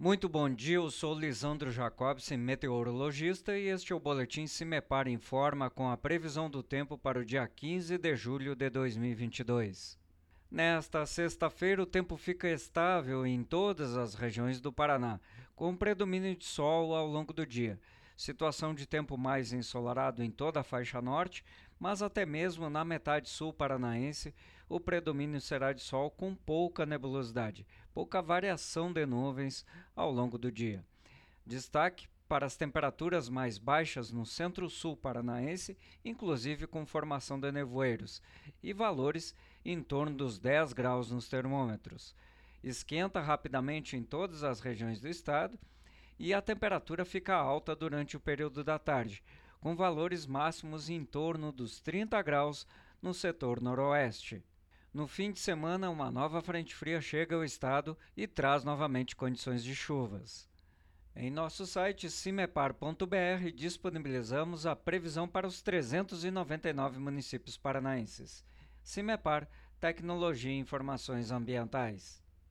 Muito bom dia, eu sou Lisandro Jacobsen, meteorologista, e este é o Boletim Cimepar Informa com a previsão do tempo para o dia 15 de julho de 2022. Nesta sexta-feira, o tempo fica estável em todas as regiões do Paraná, com predomínio de sol ao longo do dia. Situação de tempo mais ensolarado em toda a faixa norte, mas até mesmo na metade sul paranaense, o predomínio será de sol com pouca nebulosidade, pouca variação de nuvens ao longo do dia. Destaque para as temperaturas mais baixas no centro-sul paranaense, inclusive com formação de nevoeiros, e valores em torno dos 10 graus nos termômetros. Esquenta rapidamente em todas as regiões do estado e a temperatura fica alta durante o período da tarde, com valores máximos em torno dos 30 graus no setor noroeste. No fim de semana, uma nova frente fria chega ao estado e traz novamente condições de chuvas. Em nosso site cimepar.br disponibilizamos a previsão para os 399 municípios paranaenses. Cimepar Tecnologia e Informações Ambientais.